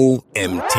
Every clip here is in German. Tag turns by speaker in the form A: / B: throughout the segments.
A: OMT.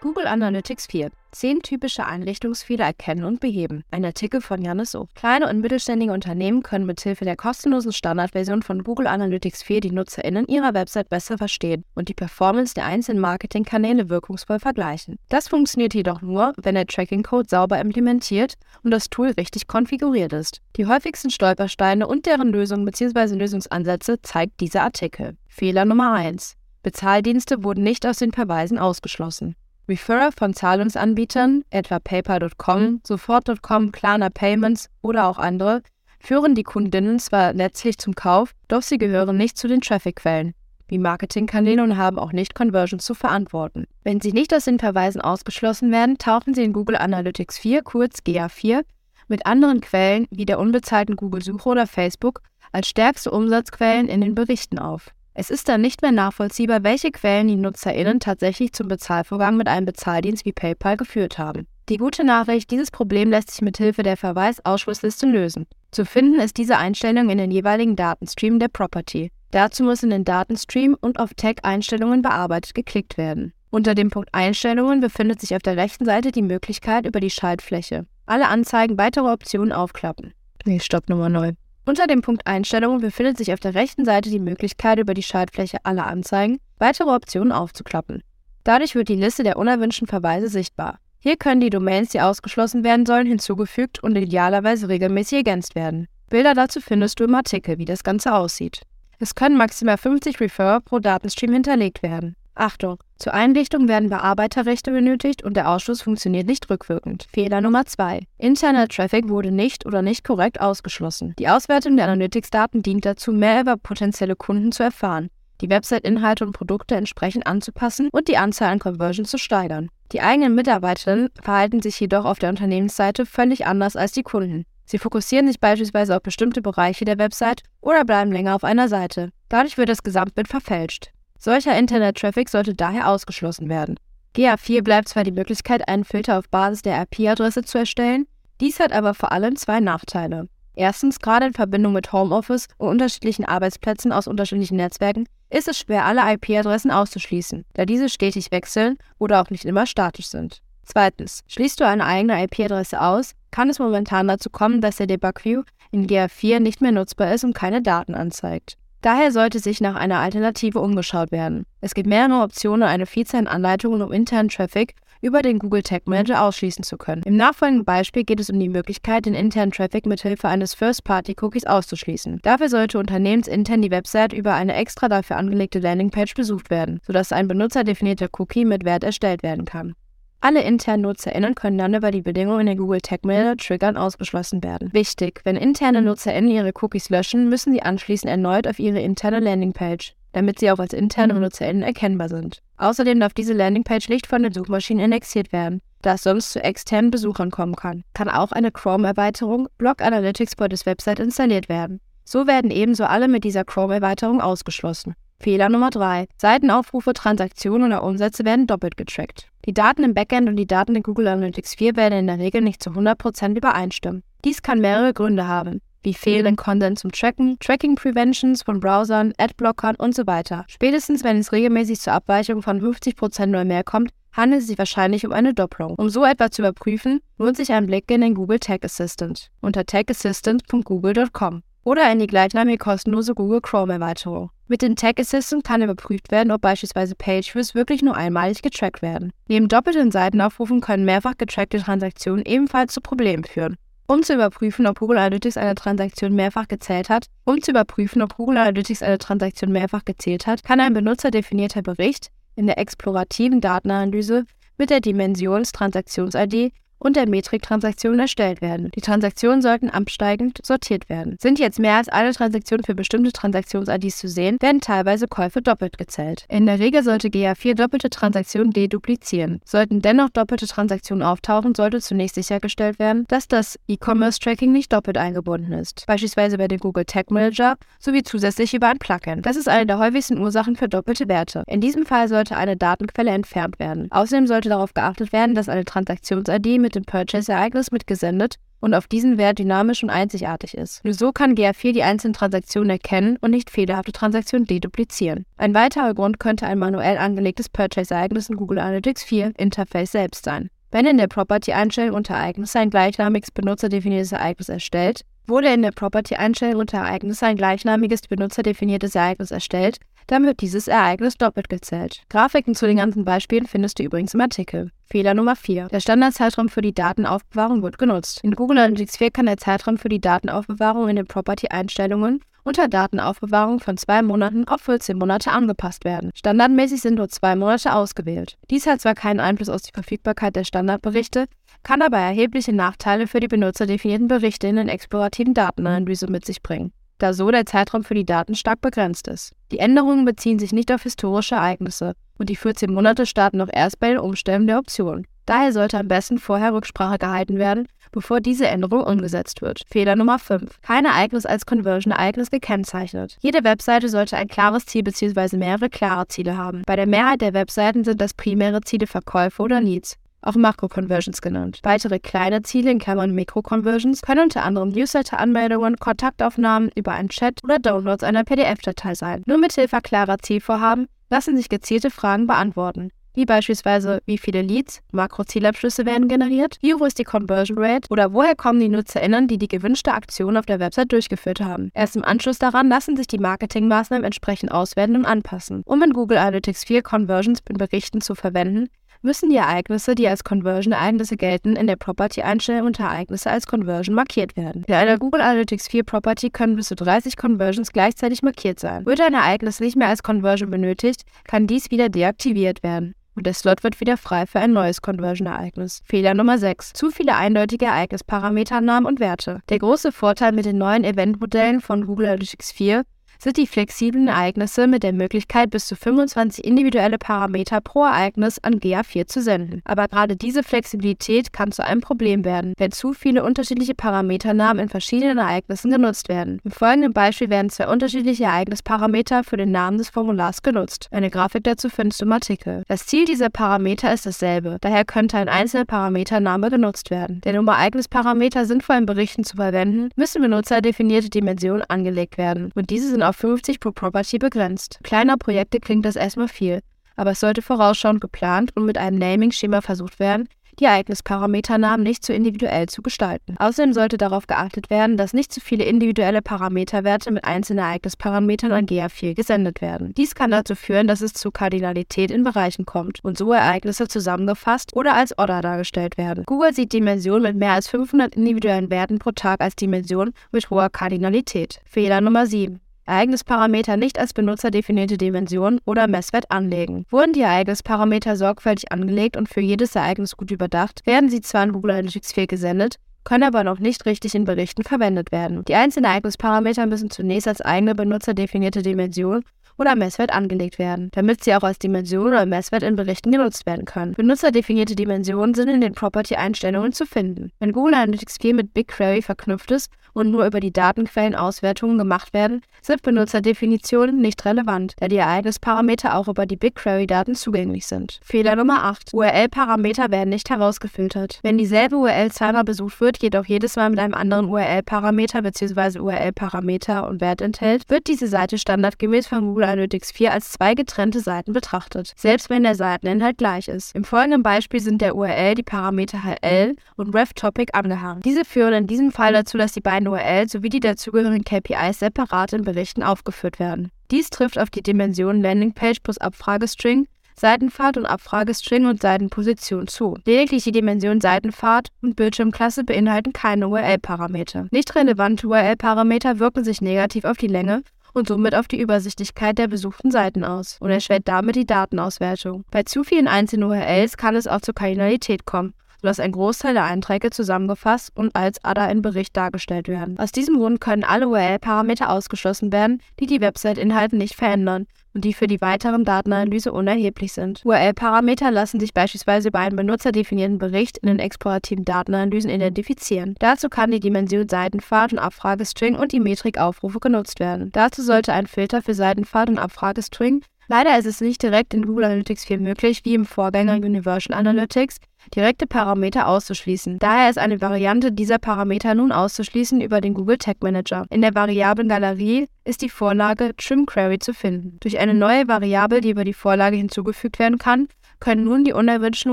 B: Google Analytics 4. Zehn typische Einrichtungsfehler erkennen und beheben. Ein Artikel von Janis O. Kleine und mittelständige Unternehmen können mithilfe der kostenlosen Standardversion von Google Analytics 4 die NutzerInnen ihrer Website besser verstehen und die Performance der einzelnen Marketingkanäle wirkungsvoll vergleichen. Das funktioniert jedoch nur, wenn der Tracking-Code sauber implementiert und das Tool richtig konfiguriert ist. Die häufigsten Stolpersteine und deren Lösungen bzw. Lösungsansätze zeigt dieser Artikel. Fehler Nummer 1. Bezahldienste wurden nicht aus den Verweisen ausgeschlossen. Referrer von Zahlungsanbietern, etwa PayPal.com, Sofort.com, Klarna Payments oder auch andere, führen die Kundinnen zwar letztlich zum Kauf, doch sie gehören nicht zu den Traffic-Quellen, wie Marketingkanäle und haben auch nicht Conversions zu verantworten. Wenn sie nicht aus den Verweisen ausgeschlossen werden, tauchen sie in Google Analytics 4, kurz GA4, mit anderen Quellen wie der unbezahlten Google-Suche oder Facebook als stärkste Umsatzquellen in den Berichten auf. Es ist dann nicht mehr nachvollziehbar, welche Quellen die NutzerInnen tatsächlich zum Bezahlvorgang mit einem Bezahldienst wie PayPal geführt haben. Die gute Nachricht, dieses Problem lässt sich mit Hilfe der Verweisausschlussliste lösen. Zu finden ist diese Einstellung in den jeweiligen Datenstream der Property. Dazu muss in den Datenstream und auf Tag-Einstellungen bearbeitet geklickt werden. Unter dem Punkt Einstellungen befindet sich auf der rechten Seite die Möglichkeit über die Schaltfläche. Alle Anzeigen weitere Optionen aufklappen. Nee, Stopp Nummer 9. Unter dem Punkt Einstellungen befindet sich auf der rechten Seite die Möglichkeit, über die Schaltfläche aller Anzeigen weitere Optionen aufzuklappen. Dadurch wird die Liste der unerwünschten Verweise sichtbar. Hier können die Domains, die ausgeschlossen werden sollen, hinzugefügt und idealerweise regelmäßig ergänzt werden. Bilder dazu findest du im Artikel, wie das Ganze aussieht. Es können maximal 50 Referrer pro Datenstream hinterlegt werden. Achtung! Zur Einrichtung werden Bearbeiterrechte benötigt und der Ausschluss funktioniert nicht rückwirkend. Fehler Nummer 2. Interner Traffic wurde nicht oder nicht korrekt ausgeschlossen. Die Auswertung der Analytics-Daten dient dazu, mehr über potenzielle Kunden zu erfahren, die Website-Inhalte und Produkte entsprechend anzupassen und die Anzahl an Conversions zu steigern. Die eigenen Mitarbeiterinnen verhalten sich jedoch auf der Unternehmensseite völlig anders als die Kunden. Sie fokussieren sich beispielsweise auf bestimmte Bereiche der Website oder bleiben länger auf einer Seite. Dadurch wird das Gesamtbild verfälscht. Solcher Internet-Traffic sollte daher ausgeschlossen werden. GA4 bleibt zwar die Möglichkeit, einen Filter auf Basis der IP-Adresse zu erstellen, dies hat aber vor allem zwei Nachteile. Erstens, gerade in Verbindung mit Homeoffice und unterschiedlichen Arbeitsplätzen aus unterschiedlichen Netzwerken ist es schwer, alle IP-Adressen auszuschließen, da diese stetig wechseln oder auch nicht immer statisch sind. Zweitens, schließt du eine eigene IP-Adresse aus, kann es momentan dazu kommen, dass der Debug View in GA4 nicht mehr nutzbar ist und keine Daten anzeigt. Daher sollte sich nach einer Alternative umgeschaut werden. Es gibt mehrere Optionen eine Vielzahl an Anleitungen, um internen Traffic über den Google Tag Manager ausschließen zu können. Im nachfolgenden Beispiel geht es um die Möglichkeit, den internen Traffic mithilfe eines First-Party-Cookies auszuschließen. Dafür sollte unternehmensintern die Website über eine extra dafür angelegte Landingpage besucht werden, sodass ein benutzerdefinierter Cookie mit Wert erstellt werden kann. Alle internen NutzerInnen können dann über die Bedingungen in Google Tag Manager Triggern ausgeschlossen werden. Wichtig, wenn interne NutzerInnen ihre Cookies löschen, müssen sie anschließend erneut auf ihre interne Landingpage, damit sie auch als interne NutzerInnen erkennbar sind. Außerdem darf diese Landingpage nicht von den Suchmaschinen indexiert werden, da es sonst zu externen Besuchern kommen kann. Kann auch eine Chrome-Erweiterung Blog Analytics for this Website installiert werden. So werden ebenso alle mit dieser Chrome-Erweiterung ausgeschlossen. Fehler Nummer 3. Seitenaufrufe, Transaktionen oder Umsätze werden doppelt getrackt. Die Daten im Backend und die Daten in Google Analytics 4 werden in der Regel nicht zu 100% übereinstimmen. Dies kann mehrere Gründe haben, wie fehlenden Content zum Tracken, Tracking Preventions von Browsern, Adblockern und so weiter. Spätestens wenn es regelmäßig zur Abweichung von 50% oder mehr kommt, handelt es sich wahrscheinlich um eine Doppelung. Um so etwa zu überprüfen, lohnt sich ein Blick in den Google Tag Assistant unter tagassistant.google.com oder in die gleichnamige kostenlose Google Chrome Erweiterung. Mit dem Tag Assistant kann überprüft werden, ob beispielsweise Pageviews wirklich nur einmalig getrackt werden. Neben doppelten Seitenaufrufen können mehrfach getrackte Transaktionen ebenfalls zu Problemen führen. Um zu überprüfen, ob Google Analytics eine Transaktion mehrfach gezählt hat, um zu überprüfen, ob Google Analytics eine Transaktion mehrfach gezählt hat, kann ein benutzerdefinierter Bericht in der explorativen Datenanalyse mit der Dimensions-Transaktions-ID und der Metrik-Transaktionen erstellt werden. Die Transaktionen sollten absteigend sortiert werden. Sind jetzt mehr als eine Transaktion für bestimmte Transaktions-IDs zu sehen, werden teilweise Käufe doppelt gezählt. In der Regel sollte GA4 doppelte Transaktionen deduplizieren. Sollten dennoch doppelte Transaktionen auftauchen, sollte zunächst sichergestellt werden, dass das E-Commerce-Tracking nicht doppelt eingebunden ist, beispielsweise bei dem Google Tag Manager sowie zusätzlich über ein Plugin. Das ist eine der häufigsten Ursachen für doppelte Werte. In diesem Fall sollte eine Datenquelle entfernt werden. Außerdem sollte darauf geachtet werden, dass eine Transaktions-ID mit dem Purchase-Ereignis mitgesendet und auf diesen Wert dynamisch und einzigartig ist. Nur so kann GA4 die einzelnen Transaktionen erkennen und nicht fehlerhafte Transaktionen deduplizieren. Ein weiterer Grund könnte ein manuell angelegtes Purchase-Ereignis in Google Analytics 4 Interface selbst sein. Wenn in der Property-Einstellung unter Ereignisse ein gleichnamiges benutzerdefiniertes Ereignis erstellt, wurde in der Property-Einstellung unter Ereignisse ein gleichnamiges benutzerdefiniertes Ereignis erstellt, dann wird dieses Ereignis doppelt gezählt. Grafiken zu den ganzen Beispielen findest du übrigens im Artikel. Fehler Nummer 4. Der Standardzeitraum für die Datenaufbewahrung wird genutzt. In Google Analytics 4 kann der Zeitraum für die Datenaufbewahrung in den Property-Einstellungen unter Datenaufbewahrung von zwei Monaten auf 14 Monate angepasst werden. Standardmäßig sind nur zwei Monate ausgewählt. Dies hat zwar keinen Einfluss auf die Verfügbarkeit der Standardberichte, kann aber erhebliche Nachteile für die benutzerdefinierten Berichte in den explorativen Datenanalyse mit sich bringen da so der Zeitraum für die Daten stark begrenzt ist. Die Änderungen beziehen sich nicht auf historische Ereignisse und die 14 Monate starten noch erst bei den Umstellen der Option. Daher sollte am besten vorher Rücksprache gehalten werden, bevor diese Änderung umgesetzt wird. Fehler Nummer 5. Kein Ereignis als Conversion-Ereignis gekennzeichnet. Jede Webseite sollte ein klares Ziel bzw. mehrere klare Ziele haben. Bei der Mehrheit der Webseiten sind das primäre Ziele Verkäufe oder Leads auch Makro-Conversions genannt. Weitere kleine Ziele in Klammern Mikro-Conversions können unter anderem Newsletter-Anmeldungen, Kontaktaufnahmen über einen Chat oder Downloads einer PDF-Datei sein. Nur mit Hilfe klarer Zielvorhaben lassen sich gezielte Fragen beantworten wie beispielsweise wie viele Leads, Makro-Zielabschlüsse werden generiert, wie hoch ist die Conversion Rate oder woher kommen die NutzerInnen, die die gewünschte Aktion auf der Website durchgeführt haben. Erst im Anschluss daran lassen sich die Marketingmaßnahmen entsprechend auswerten und anpassen. Um in Google Analytics 4 Conversions in Berichten zu verwenden, müssen die Ereignisse, die als Conversion-Ereignisse gelten, in der Property-Einstellung unter Ereignisse als Conversion markiert werden. In einer Google Analytics 4 Property können bis zu 30 Conversions gleichzeitig markiert sein. Wird ein Ereignis nicht mehr als Conversion benötigt, kann dies wieder deaktiviert werden und der Slot wird wieder frei für ein neues Conversion-Ereignis. Fehler Nummer 6. Zu viele eindeutige Ereignisparameternamen und Werte. Der große Vorteil mit den neuen Event-Modellen von Google Analytics 4 sind die flexiblen Ereignisse mit der Möglichkeit, bis zu 25 individuelle Parameter pro Ereignis an GA4 zu senden. Aber gerade diese Flexibilität kann zu einem Problem werden, wenn zu viele unterschiedliche Parameternamen in verschiedenen Ereignissen genutzt werden. Im folgenden Beispiel werden zwei unterschiedliche Ereignisparameter für den Namen des Formulars genutzt. Eine Grafik dazu findest du im Artikel. Das Ziel dieser Parameter ist dasselbe, daher könnte ein einzelner Parametername genutzt werden. Denn um Ereignisparameter sinnvoll in Berichten zu verwenden, müssen benutzerdefinierte Dimensionen angelegt werden und diese sind auf auf 50 pro Property begrenzt. Kleiner Projekte klingt das erstmal viel, aber es sollte vorausschauend geplant und mit einem Naming-Schema versucht werden, die Ereignisparameternamen nicht zu individuell zu gestalten. Außerdem sollte darauf geachtet werden, dass nicht zu viele individuelle Parameterwerte mit einzelnen Ereignisparametern an GA4 gesendet werden. Dies kann dazu führen, dass es zu Kardinalität in Bereichen kommt und so Ereignisse zusammengefasst oder als Order dargestellt werden. Google sieht Dimensionen mit mehr als 500 individuellen Werten pro Tag als Dimension mit hoher Kardinalität. Fehler Nummer 7. Ereignisparameter nicht als benutzerdefinierte Dimension oder Messwert anlegen. Wurden die Ereignisparameter sorgfältig angelegt und für jedes Ereignis gut überdacht, werden sie zwar in Google Analytics 4 gesendet, können aber noch nicht richtig in Berichten verwendet werden. Die einzelnen Ereignisparameter müssen zunächst als eigene benutzerdefinierte Dimension oder Messwert angelegt werden, damit sie auch als Dimension oder Messwert in Berichten genutzt werden können. Benutzerdefinierte Dimensionen sind in den Property-Einstellungen zu finden. Wenn Google Analytics 4 mit BigQuery verknüpft ist und nur über die Datenquellen Auswertungen gemacht werden, sind Benutzerdefinitionen nicht relevant, da die Ereignisparameter auch über die BigQuery-Daten zugänglich sind. Fehler Nummer 8. URL-Parameter werden nicht herausgefiltert. Wenn dieselbe URL zweimal besucht wird, jedoch jedes Mal mit einem anderen URL-Parameter bzw. URL-Parameter und Wert enthält, wird diese Seite standardgemäß von Google Analytics 4 als zwei getrennte Seiten betrachtet, selbst wenn der Seiteninhalt gleich ist. Im folgenden Beispiel sind der URL die Parameter HL und RefTopic angehangen. Diese führen in diesem Fall dazu, dass die beiden URLs sowie die dazugehörigen KPIs separat in Berichten aufgeführt werden. Dies trifft auf die Dimensionen Landingpage plus Abfragestring, Seitenfahrt und Abfragestring und Seitenposition zu. Lediglich die Dimension Seitenfahrt und Bildschirmklasse beinhalten keine URL-Parameter. Nicht relevante URL-Parameter wirken sich negativ auf die Länge und somit auf die Übersichtlichkeit der besuchten Seiten aus und erschwert damit die Datenauswertung. Bei zu vielen einzelnen URLs kann es auch zur Kardinalität kommen sodass ein Großteil der Einträge zusammengefasst und als ADA in Bericht dargestellt werden. Aus diesem Grund können alle URL-Parameter ausgeschlossen werden, die die Website-Inhalte nicht verändern und die für die weiteren Datenanalyse unerheblich sind. URL-Parameter lassen sich beispielsweise über einen benutzerdefinierten Bericht in den explorativen Datenanalysen identifizieren. Dazu kann die Dimension Seitenfahrt und Abfragestring und die Metrik Aufrufe genutzt werden. Dazu sollte ein Filter für Seitenfahrt und Abfragestring Leider ist es nicht direkt in Google Analytics 4 möglich, wie im Vorgänger Universal Analytics, direkte Parameter auszuschließen. Daher ist eine Variante dieser Parameter nun auszuschließen über den Google Tag Manager. In der Variablen-Galerie ist die Vorlage Trim Query zu finden. Durch eine neue Variable, die über die Vorlage hinzugefügt werden kann, können nun die unerwünschten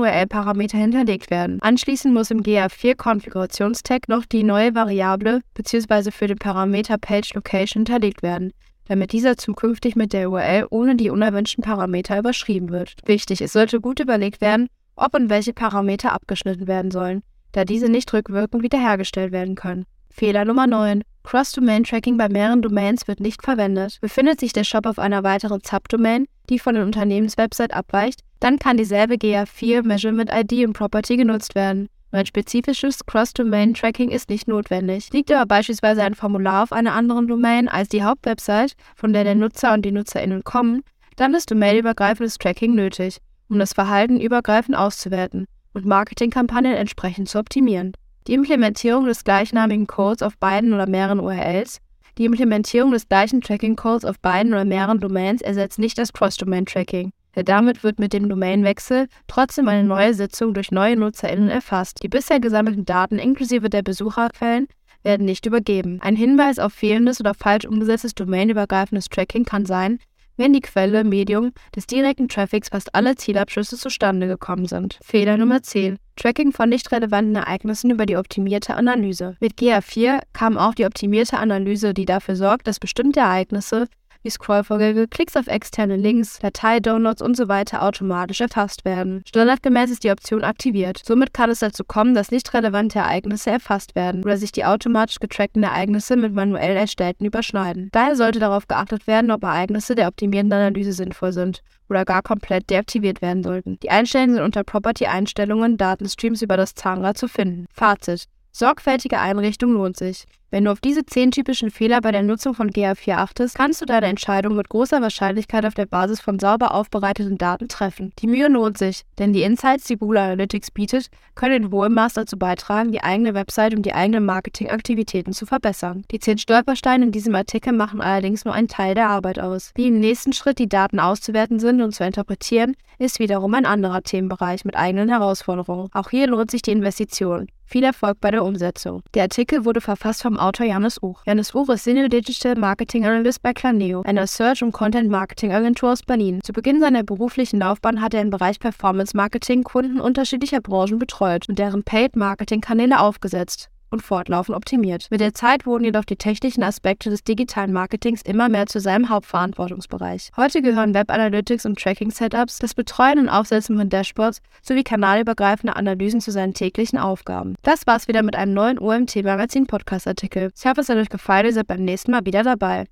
B: URL-Parameter hinterlegt werden. Anschließend muss im GA4-Konfigurationstag noch die neue Variable bzw. für den Parameter Page Location hinterlegt werden damit dieser zukünftig mit der URL ohne die unerwünschten Parameter überschrieben wird. Wichtig, es sollte gut überlegt werden, ob und welche Parameter abgeschnitten werden sollen, da diese nicht rückwirkend wiederhergestellt werden können. Fehler Nummer 9. Cross-Domain-Tracking bei mehreren Domains wird nicht verwendet. Befindet sich der Shop auf einer weiteren Subdomain, die von der Unternehmenswebsite abweicht, dann kann dieselbe GA4 Measurement ID und Property genutzt werden. Ein spezifisches Cross-Domain-Tracking ist nicht notwendig. Liegt aber beispielsweise ein Formular auf einer anderen Domain als die Hauptwebsite, von der der Nutzer und die NutzerInnen kommen, dann ist domainübergreifendes Tracking nötig, um das Verhalten übergreifend auszuwerten und Marketingkampagnen entsprechend zu optimieren. Die Implementierung des gleichnamigen Codes auf beiden oder mehreren URLs die Implementierung des gleichen Tracking-Codes auf beiden oder mehreren Domains ersetzt nicht das Cross-Domain-Tracking. Damit wird mit dem Domainwechsel trotzdem eine neue Sitzung durch neue NutzerInnen erfasst. Die bisher gesammelten Daten inklusive der Besucherquellen werden nicht übergeben. Ein Hinweis auf fehlendes oder falsch umgesetztes domainübergreifendes Tracking kann sein, wenn die Quelle, Medium des direkten Traffics fast alle Zielabschlüsse zustande gekommen sind. Fehler Nummer 10. Tracking von nicht relevanten Ereignissen über die optimierte Analyse. Mit GA4 kam auch die optimierte Analyse, die dafür sorgt, dass bestimmte Ereignisse wie Scrollvorgänge, Klicks auf externe Links, Datei-Downloads usw. So automatisch erfasst werden. Standardgemäß ist die Option aktiviert. Somit kann es dazu kommen, dass nicht relevante Ereignisse erfasst werden oder sich die automatisch getrackten Ereignisse mit manuell erstellten überschneiden. Daher sollte darauf geachtet werden, ob Ereignisse der optimierenden Analyse sinnvoll sind oder gar komplett deaktiviert werden sollten. Die Einstellungen sind unter Property-Einstellungen Datenstreams über das Zahnrad zu finden. Fazit Sorgfältige Einrichtung lohnt sich. Wenn du auf diese zehn typischen Fehler bei der Nutzung von GA4 achtest, kannst du deine Entscheidung mit großer Wahrscheinlichkeit auf der Basis von sauber aufbereiteten Daten treffen. Die Mühe lohnt sich, denn die Insights, die Google Analytics bietet, können in hohem Maß dazu beitragen, die eigene Website und die eigenen Marketingaktivitäten zu verbessern. Die zehn Stolpersteine in diesem Artikel machen allerdings nur einen Teil der Arbeit aus. Wie im nächsten Schritt die Daten auszuwerten sind und zu interpretieren, ist wiederum ein anderer Themenbereich mit eigenen Herausforderungen. Auch hier lohnt sich die Investition. Viel Erfolg bei der Umsetzung. Der Artikel wurde verfasst vom Autor Janis Uch. Janis Uch ist Senior Digital Marketing Analyst bei Planeo, einer Search- und Content-Marketing-Agentur aus Berlin. Zu Beginn seiner beruflichen Laufbahn hat er im Bereich Performance Marketing Kunden unterschiedlicher Branchen betreut und deren Paid-Marketing-Kanäle aufgesetzt und fortlaufend optimiert. Mit der Zeit wurden jedoch die technischen Aspekte des digitalen Marketings immer mehr zu seinem Hauptverantwortungsbereich. Heute gehören Web Analytics und Tracking Setups, das Betreuen und Aufsetzen von Dashboards sowie kanalübergreifende Analysen zu seinen täglichen Aufgaben. Das war's wieder mit einem neuen OMT Magazin Podcast Artikel. Ich hoffe, es hat euch gefallen ihr seid beim nächsten Mal wieder dabei.